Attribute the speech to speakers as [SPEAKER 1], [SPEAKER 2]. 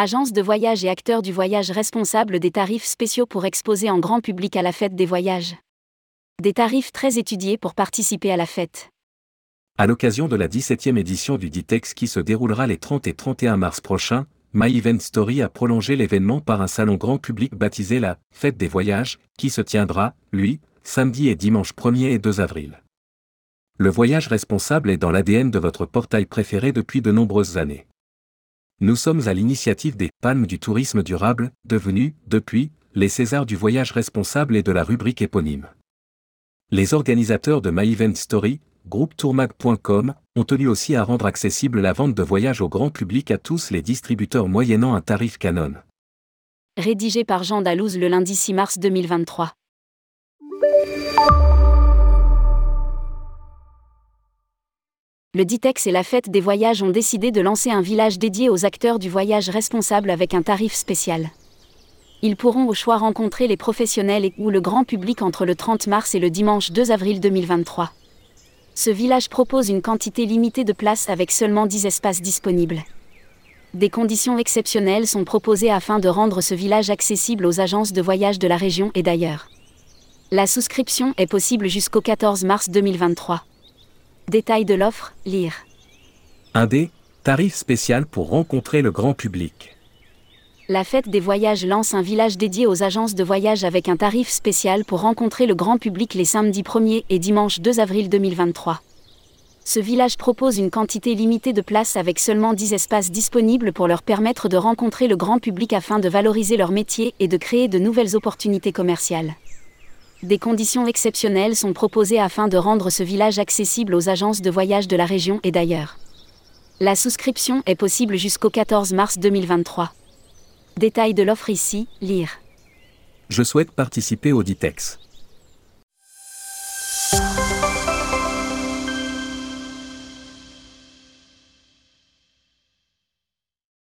[SPEAKER 1] Agence de voyage et acteurs du voyage responsables des tarifs spéciaux pour exposer en grand public à la fête des voyages. Des tarifs très étudiés pour participer à la fête.
[SPEAKER 2] À l'occasion de la 17e édition du DITEX qui se déroulera les 30 et 31 mars prochains, My Event Story a prolongé l'événement par un salon grand public baptisé la Fête des voyages, qui se tiendra, lui, samedi et dimanche 1er et 2 avril. Le voyage responsable est dans l'ADN de votre portail préféré depuis de nombreuses années. Nous sommes à l'initiative des Palmes du tourisme durable, devenus, depuis, les Césars du voyage responsable et de la rubrique éponyme. Les organisateurs de My Event groupe tourmag.com, ont tenu aussi à rendre accessible la vente de voyages au grand public à tous les distributeurs moyennant un tarif canon.
[SPEAKER 1] Rédigé par Jean Dalouse le lundi 6 mars 2023. Le Ditex et la Fête des Voyages ont décidé de lancer un village dédié aux acteurs du voyage responsable avec un tarif spécial. Ils pourront au choix rencontrer les professionnels et ou le grand public entre le 30 mars et le dimanche 2 avril 2023. Ce village propose une quantité limitée de places avec seulement 10 espaces disponibles. Des conditions exceptionnelles sont proposées afin de rendre ce village accessible aux agences de voyage de la région et d'ailleurs. La souscription est possible jusqu'au 14 mars 2023. Détail de l'offre, lire.
[SPEAKER 2] 1D, tarif spécial pour rencontrer le grand public.
[SPEAKER 1] La fête des voyages lance un village dédié aux agences de voyage avec un tarif spécial pour rencontrer le grand public les samedis 1er et dimanche 2 avril 2023. Ce village propose une quantité limitée de places avec seulement 10 espaces disponibles pour leur permettre de rencontrer le grand public afin de valoriser leur métier et de créer de nouvelles opportunités commerciales. Des conditions exceptionnelles sont proposées afin de rendre ce village accessible aux agences de voyage de la région et d'ailleurs. La souscription est possible jusqu'au 14 mars 2023. Détail de l'offre ici, lire.
[SPEAKER 2] Je souhaite participer au DITEX.